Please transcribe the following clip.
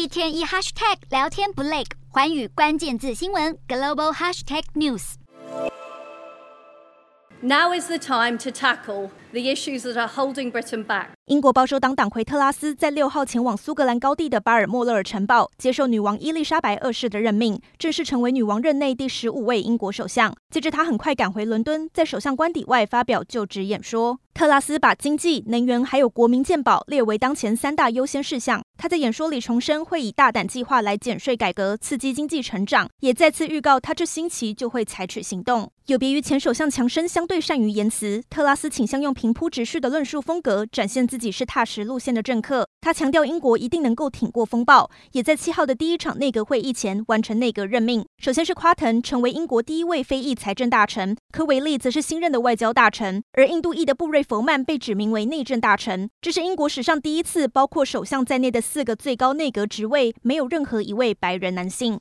一天一 hashtag 聊天不累，寰宇关键字新闻 global hashtag news。Now is the time to tackle the issues that are holding Britain back. 英国保守党党魁特拉斯在六号前往苏格兰高地的巴尔莫勒尔城堡，接受女王伊丽莎白二世的任命，正式成为女王任内第十五位英国首相。接着，他很快赶回伦敦，在首相官邸外发表就职演说。特拉斯把经济、能源还有国民健保列为当前三大优先事项。他在演说里重申会以大胆计划来减税改革，刺激经济成长，也再次预告他这星期就会采取行动。有别于前首相强生相对善于言辞，特拉斯倾向用平铺直叙的论述风格，展现自己是踏实路线的政客。他强调英国一定能够挺过风暴，也在七号的第一场内阁会议前完成内阁任命。首先是夸腾成为英国第一位非裔财政大臣，科维利则是新任的外交大臣，而印度裔的布瑞弗曼被指名为内政大臣。这是英国史上第一次，包括首相在内的四个最高内阁职位没有任何一位白人男性。